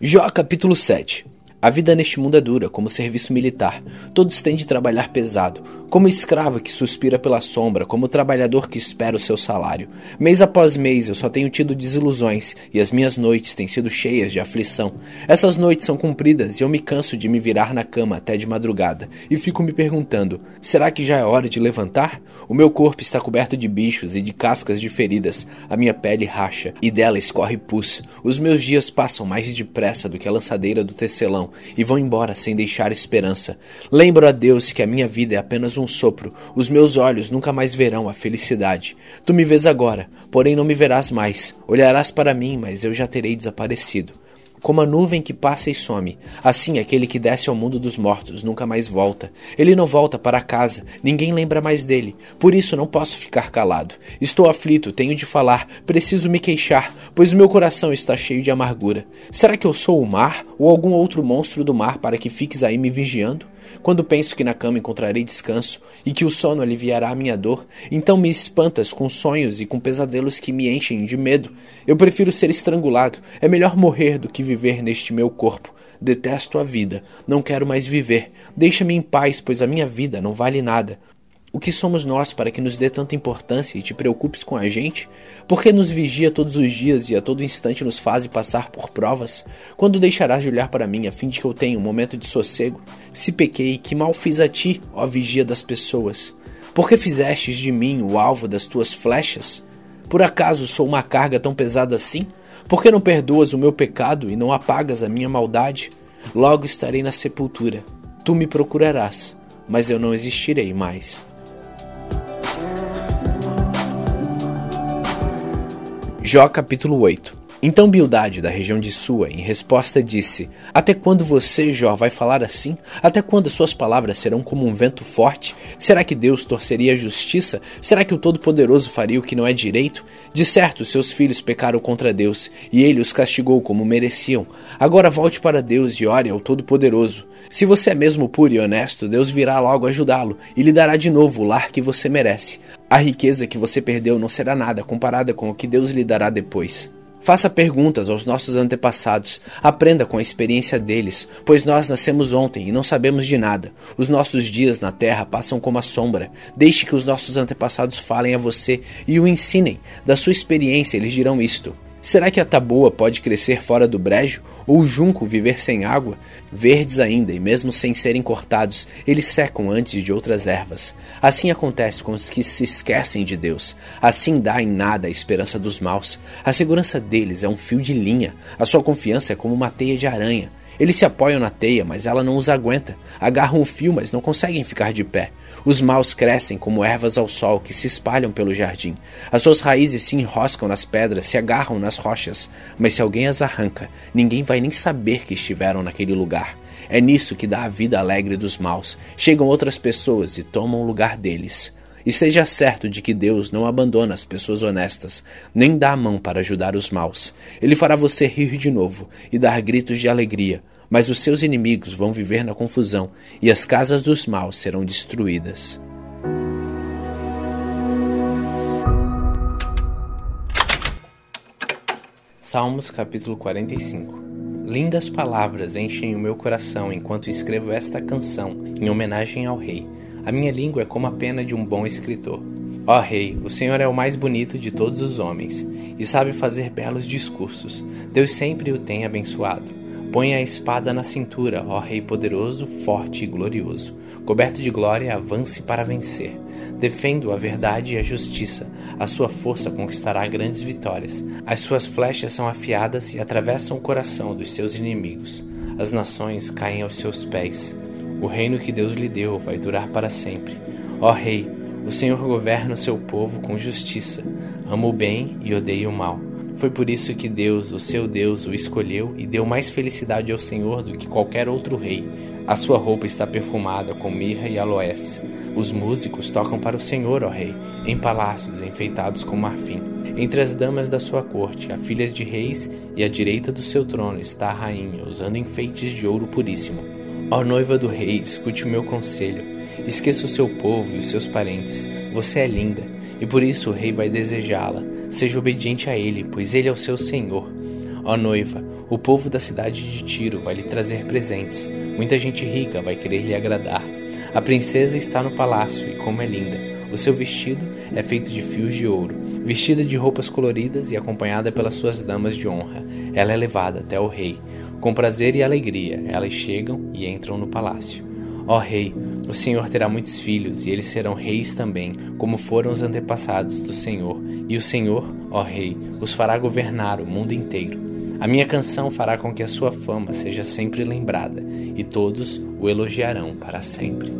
Jó capítulo 7 A vida neste mundo é dura, como serviço militar. Todos têm de trabalhar pesado, como escravo que suspira pela sombra, como trabalhador que espera o seu salário. Mês após mês eu só tenho tido desilusões, e as minhas noites têm sido cheias de aflição. Essas noites são compridas e eu me canso de me virar na cama até de madrugada, e fico me perguntando: será que já é hora de levantar? O meu corpo está coberto de bichos e de cascas de feridas, a minha pele racha e dela escorre pus. Os meus dias passam mais depressa do que a lançadeira do tecelão e vão embora sem deixar esperança. Lembro a Deus que a minha vida é apenas um sopro, os meus olhos nunca mais verão a felicidade. Tu me vês agora, porém não me verás mais. Olharás para mim, mas eu já terei desaparecido como a nuvem que passa e some. Assim, aquele que desce ao mundo dos mortos nunca mais volta. Ele não volta para casa, ninguém lembra mais dele. Por isso não posso ficar calado. Estou aflito, tenho de falar, preciso me queixar, pois meu coração está cheio de amargura. Será que eu sou o mar ou algum outro monstro do mar para que fiques aí me vigiando? Quando penso que na cama encontrarei descanso e que o sono aliviará a minha dor, então me espantas com sonhos e com pesadelos que me enchem de medo. Eu prefiro ser estrangulado. É melhor morrer do que viver neste meu corpo. Detesto a vida. Não quero mais viver. Deixa-me em paz, pois a minha vida não vale nada. O que somos nós para que nos dê tanta importância e te preocupes com a gente? Por que nos vigia todos os dias e a todo instante nos faz passar por provas? Quando deixarás de olhar para mim a fim de que eu tenha um momento de sossego? Se pequei, que mal fiz a ti, ó vigia das pessoas? Por que fizestes de mim o alvo das tuas flechas? Por acaso sou uma carga tão pesada assim? Por que não perdoas o meu pecado e não apagas a minha maldade? Logo estarei na sepultura. Tu me procurarás, mas eu não existirei mais. Jó capítulo 8 Então Bildade, da região de Sua, em resposta disse: Até quando você, Jó, vai falar assim? Até quando suas palavras serão como um vento forte? Será que Deus torceria a justiça? Será que o Todo-Poderoso faria o que não é direito? De certo, seus filhos pecaram contra Deus, e ele os castigou como mereciam. Agora volte para Deus e ore ao Todo-Poderoso. Se você é mesmo puro e honesto, Deus virá logo ajudá-lo e lhe dará de novo o lar que você merece. A riqueza que você perdeu não será nada comparada com o que Deus lhe dará depois. Faça perguntas aos nossos antepassados, aprenda com a experiência deles, pois nós nascemos ontem e não sabemos de nada. Os nossos dias na terra passam como a sombra. Deixe que os nossos antepassados falem a você e o ensinem. Da sua experiência, eles dirão isto. Será que a taboa pode crescer fora do brejo? Ou junco viver sem água? Verdes ainda, e mesmo sem serem cortados, eles secam antes de outras ervas. Assim acontece com os que se esquecem de Deus. Assim dá em nada a esperança dos maus. A segurança deles é um fio de linha. A sua confiança é como uma teia de aranha. Eles se apoiam na teia, mas ela não os aguenta. Agarram o fio, mas não conseguem ficar de pé. Os maus crescem como ervas ao sol que se espalham pelo jardim. As suas raízes se enroscam nas pedras, se agarram nas rochas. Mas se alguém as arranca, ninguém vai nem saber que estiveram naquele lugar. É nisso que dá a vida alegre dos maus. Chegam outras pessoas e tomam o lugar deles. Esteja certo de que Deus não abandona as pessoas honestas, nem dá a mão para ajudar os maus. Ele fará você rir de novo e dar gritos de alegria, mas os seus inimigos vão viver na confusão e as casas dos maus serão destruídas. Salmos capítulo 45 Lindas palavras enchem o meu coração enquanto escrevo esta canção em homenagem ao Rei. A minha língua é como a pena de um bom escritor. Ó Rei, o Senhor é o mais bonito de todos os homens e sabe fazer belos discursos. Deus sempre o tem abençoado. Põe a espada na cintura, ó Rei poderoso, forte e glorioso. Coberto de glória, avance para vencer. Defendo a verdade e a justiça. A sua força conquistará grandes vitórias. As suas flechas são afiadas e atravessam o coração dos seus inimigos. As nações caem aos seus pés. O reino que Deus lhe deu vai durar para sempre. Ó Rei, o Senhor governa o seu povo com justiça, ama o bem e odeia o mal. Foi por isso que Deus, o seu Deus, o escolheu e deu mais felicidade ao Senhor do que qualquer outro rei. A sua roupa está perfumada com mirra e aloés. Os músicos tocam para o Senhor, ó Rei, em palácios enfeitados com marfim. Entre as damas da sua corte, há filhas de reis, e à direita do seu trono está a rainha, usando enfeites de ouro puríssimo. Ó noiva do rei, escute o meu conselho. Esqueça o seu povo e os seus parentes. Você é linda, e por isso o rei vai desejá-la. Seja obediente a ele, pois ele é o seu senhor. Ó noiva, o povo da cidade de Tiro vai lhe trazer presentes. Muita gente rica vai querer lhe agradar. A princesa está no palácio e como é linda. O seu vestido é feito de fios de ouro, vestida de roupas coloridas e acompanhada pelas suas damas de honra. Ela é levada até o rei. Com prazer e alegria, elas chegam e entram no palácio. Ó rei, o Senhor terá muitos filhos, e eles serão reis também, como foram os antepassados do Senhor. E o Senhor, ó rei, os fará governar o mundo inteiro. A minha canção fará com que a sua fama seja sempre lembrada, e todos o elogiarão para sempre.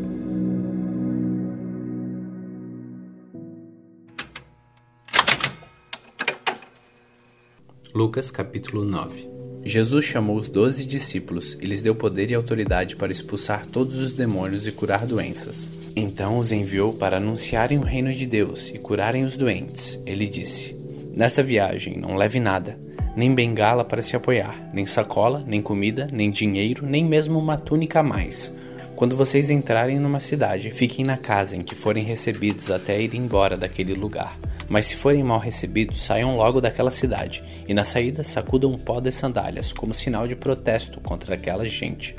Lucas capítulo 9 Jesus chamou os doze discípulos e lhes deu poder e autoridade para expulsar todos os demônios e curar doenças. Então os enviou para anunciarem o reino de Deus e curarem os doentes. Ele disse: Nesta viagem não leve nada nem bengala para se apoiar, nem sacola, nem comida, nem dinheiro, nem mesmo uma túnica a mais. Quando vocês entrarem numa cidade, fiquem na casa em que forem recebidos até ir embora daquele lugar. Mas se forem mal recebidos, saiam logo daquela cidade, e na saída sacudam um pó das sandálias como sinal de protesto contra aquela gente.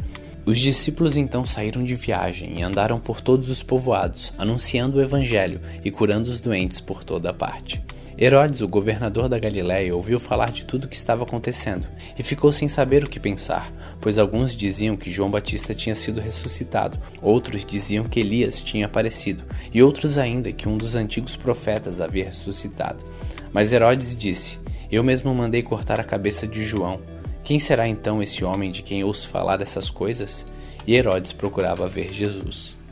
Os discípulos então saíram de viagem e andaram por todos os povoados, anunciando o evangelho e curando os doentes por toda parte. Herodes, o governador da Galiléia, ouviu falar de tudo o que estava acontecendo e ficou sem saber o que pensar, pois alguns diziam que João Batista tinha sido ressuscitado, outros diziam que Elias tinha aparecido, e outros ainda que um dos antigos profetas havia ressuscitado. Mas Herodes disse: Eu mesmo mandei cortar a cabeça de João. Quem será então esse homem de quem ouço falar essas coisas? E Herodes procurava ver Jesus.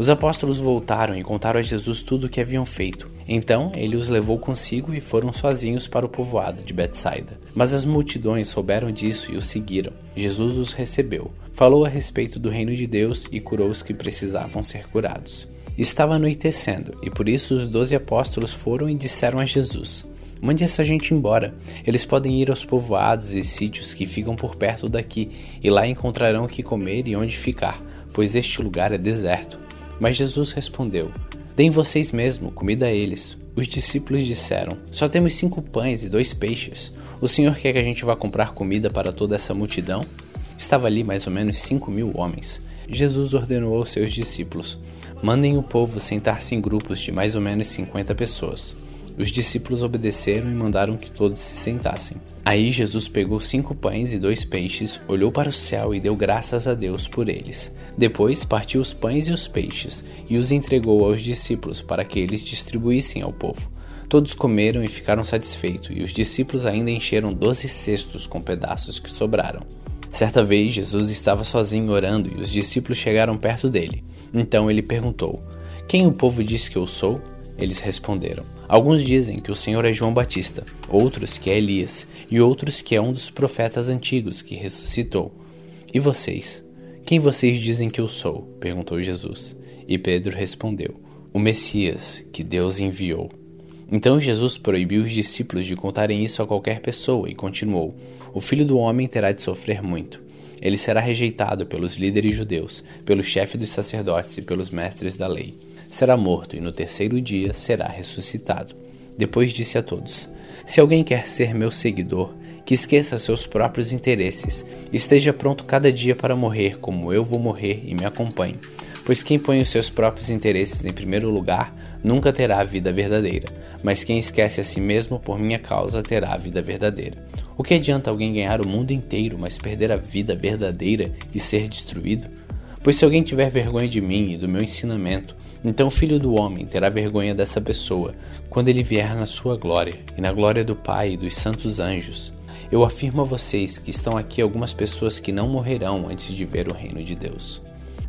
Os apóstolos voltaram e contaram a Jesus tudo o que haviam feito. Então ele os levou consigo e foram sozinhos para o povoado de Betsaida. Mas as multidões souberam disso e o seguiram. Jesus os recebeu, falou a respeito do reino de Deus e curou os que precisavam ser curados. Estava anoitecendo, e por isso os doze apóstolos foram e disseram a Jesus: Mande essa gente embora. Eles podem ir aos povoados e sítios que ficam por perto daqui, e lá encontrarão o que comer e onde ficar, pois este lugar é deserto. Mas Jesus respondeu: Deem vocês mesmo comida a eles. Os discípulos disseram: Só temos cinco pães e dois peixes. O Senhor quer que a gente vá comprar comida para toda essa multidão? Estava ali mais ou menos cinco mil homens. Jesus ordenou aos seus discípulos: Mandem o povo sentar-se em grupos de mais ou menos cinquenta pessoas. Os discípulos obedeceram e mandaram que todos se sentassem. Aí Jesus pegou cinco pães e dois peixes, olhou para o céu e deu graças a Deus por eles. Depois partiu os pães e os peixes e os entregou aos discípulos para que eles distribuíssem ao povo. Todos comeram e ficaram satisfeitos, e os discípulos ainda encheram doze cestos com pedaços que sobraram. Certa vez Jesus estava sozinho orando e os discípulos chegaram perto dele. Então ele perguntou: Quem o povo diz que eu sou? Eles responderam: Alguns dizem que o Senhor é João Batista, outros que é Elias, e outros que é um dos profetas antigos que ressuscitou. E vocês? Quem vocês dizem que eu sou? perguntou Jesus. E Pedro respondeu: O Messias, que Deus enviou. Então Jesus proibiu os discípulos de contarem isso a qualquer pessoa e continuou: O filho do homem terá de sofrer muito. Ele será rejeitado pelos líderes judeus, pelo chefe dos sacerdotes e pelos mestres da lei será morto e no terceiro dia será ressuscitado. Depois disse a todos: Se alguém quer ser meu seguidor, que esqueça seus próprios interesses, esteja pronto cada dia para morrer, como eu vou morrer, e me acompanhe. Pois quem põe os seus próprios interesses em primeiro lugar nunca terá a vida verdadeira, mas quem esquece a si mesmo por minha causa terá a vida verdadeira. O que adianta alguém ganhar o mundo inteiro, mas perder a vida verdadeira e ser destruído? Pois se alguém tiver vergonha de mim e do meu ensinamento, então o filho do homem terá vergonha dessa pessoa quando ele vier na sua glória e na glória do Pai e dos santos anjos. Eu afirmo a vocês que estão aqui algumas pessoas que não morrerão antes de ver o reino de Deus.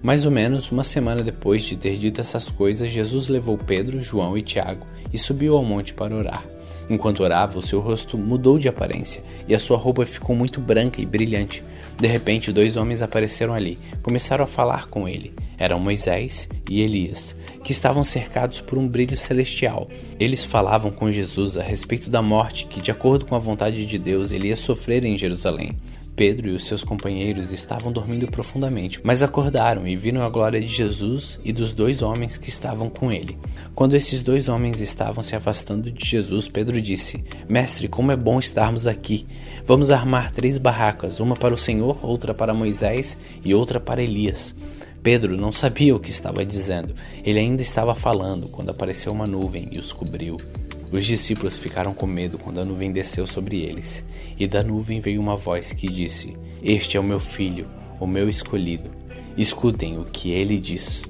Mais ou menos uma semana depois de ter dito essas coisas, Jesus levou Pedro, João e Tiago e subiu ao monte para orar. Enquanto orava, o seu rosto mudou de aparência e a sua roupa ficou muito branca e brilhante. De repente, dois homens apareceram ali, começaram a falar com ele. Eram Moisés e Elias, que estavam cercados por um brilho celestial. Eles falavam com Jesus a respeito da morte que, de acordo com a vontade de Deus, ele ia sofrer em Jerusalém. Pedro e os seus companheiros estavam dormindo profundamente, mas acordaram e viram a glória de Jesus e dos dois homens que estavam com ele. Quando esses dois homens estavam se afastando de Jesus, Pedro disse: Mestre, como é bom estarmos aqui. Vamos armar três barracas, uma para o Senhor, outra para Moisés e outra para Elias. Pedro não sabia o que estava dizendo. Ele ainda estava falando quando apareceu uma nuvem e os cobriu. Os discípulos ficaram com medo quando a nuvem desceu sobre eles, e da nuvem veio uma voz que disse: Este é o meu filho, o meu escolhido. Escutem o que ele diz.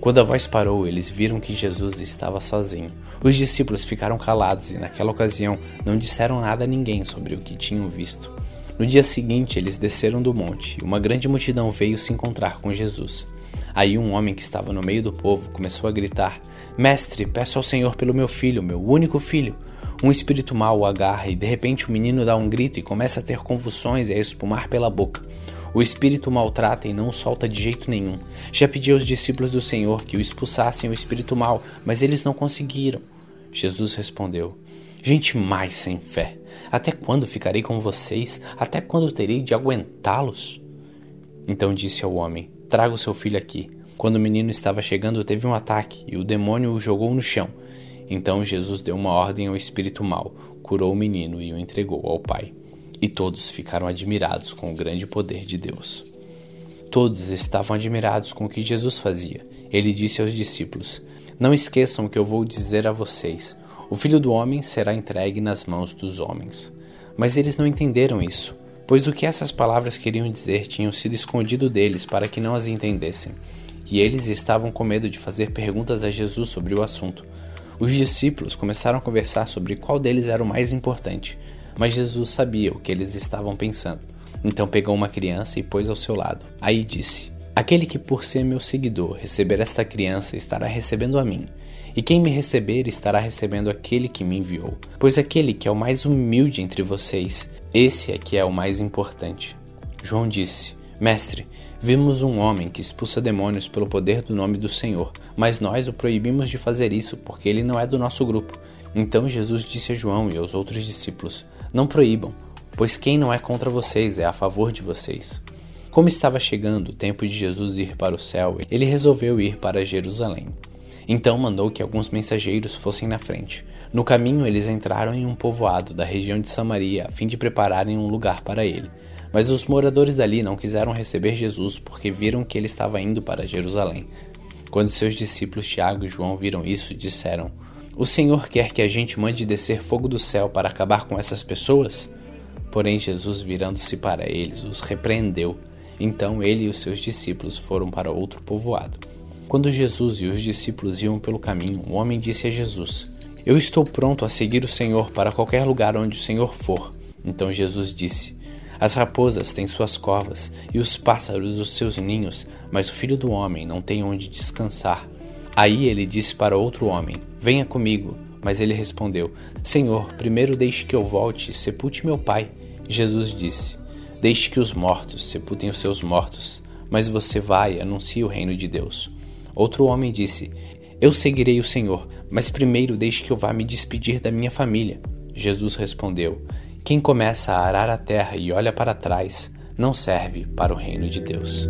Quando a voz parou, eles viram que Jesus estava sozinho. Os discípulos ficaram calados e, naquela ocasião, não disseram nada a ninguém sobre o que tinham visto. No dia seguinte, eles desceram do monte e uma grande multidão veio se encontrar com Jesus. Aí um homem que estava no meio do povo começou a gritar: Mestre, peço ao Senhor pelo meu filho, meu único filho. Um espírito mau o agarra e de repente o menino dá um grito e começa a ter convulsões e a espumar pela boca. O espírito maltrata e não o solta de jeito nenhum. Já pedi aos discípulos do Senhor que o expulsassem o espírito mau, mas eles não conseguiram. Jesus respondeu: Gente mais sem fé, até quando ficarei com vocês? Até quando terei de aguentá-los? Então disse ao homem: Traga o seu filho aqui. Quando o menino estava chegando, teve um ataque e o demônio o jogou no chão. Então Jesus deu uma ordem ao espírito mau, curou o menino e o entregou ao pai. E todos ficaram admirados com o grande poder de Deus. Todos estavam admirados com o que Jesus fazia. Ele disse aos discípulos: Não esqueçam o que eu vou dizer a vocês. O filho do homem será entregue nas mãos dos homens. Mas eles não entenderam isso pois o que essas palavras queriam dizer tinham sido escondido deles para que não as entendessem, e eles estavam com medo de fazer perguntas a Jesus sobre o assunto. Os discípulos começaram a conversar sobre qual deles era o mais importante, mas Jesus sabia o que eles estavam pensando. Então pegou uma criança e pôs ao seu lado. Aí disse: Aquele que por ser meu seguidor receber esta criança estará recebendo a mim. E quem me receber estará recebendo aquele que me enviou. Pois aquele que é o mais humilde entre vocês esse é que é o mais importante. João disse: Mestre, vimos um homem que expulsa demônios pelo poder do nome do Senhor, mas nós o proibimos de fazer isso porque ele não é do nosso grupo. Então Jesus disse a João e aos outros discípulos: Não proíbam, pois quem não é contra vocês é a favor de vocês. Como estava chegando o tempo de Jesus ir para o céu, ele resolveu ir para Jerusalém. Então mandou que alguns mensageiros fossem na frente. No caminho, eles entraram em um povoado da região de Samaria a fim de prepararem um lugar para ele. Mas os moradores dali não quiseram receber Jesus porque viram que ele estava indo para Jerusalém. Quando seus discípulos Tiago e João viram isso, disseram: O Senhor quer que a gente mande descer fogo do céu para acabar com essas pessoas? Porém, Jesus, virando-se para eles, os repreendeu. Então ele e os seus discípulos foram para outro povoado. Quando Jesus e os discípulos iam pelo caminho, um homem disse a Jesus: eu estou pronto a seguir o Senhor para qualquer lugar onde o Senhor for. Então Jesus disse: As raposas têm suas covas e os pássaros os seus ninhos, mas o filho do homem não tem onde descansar. Aí ele disse para outro homem: Venha comigo. Mas ele respondeu: Senhor, primeiro deixe que eu volte e sepulte meu pai. Jesus disse: Deixe que os mortos sepultem os seus mortos, mas você vai e anuncie o reino de Deus. Outro homem disse: Eu seguirei o Senhor, mas primeiro deixe que eu vá me despedir da minha família. Jesus respondeu: Quem começa a arar a terra e olha para trás, não serve para o reino de Deus.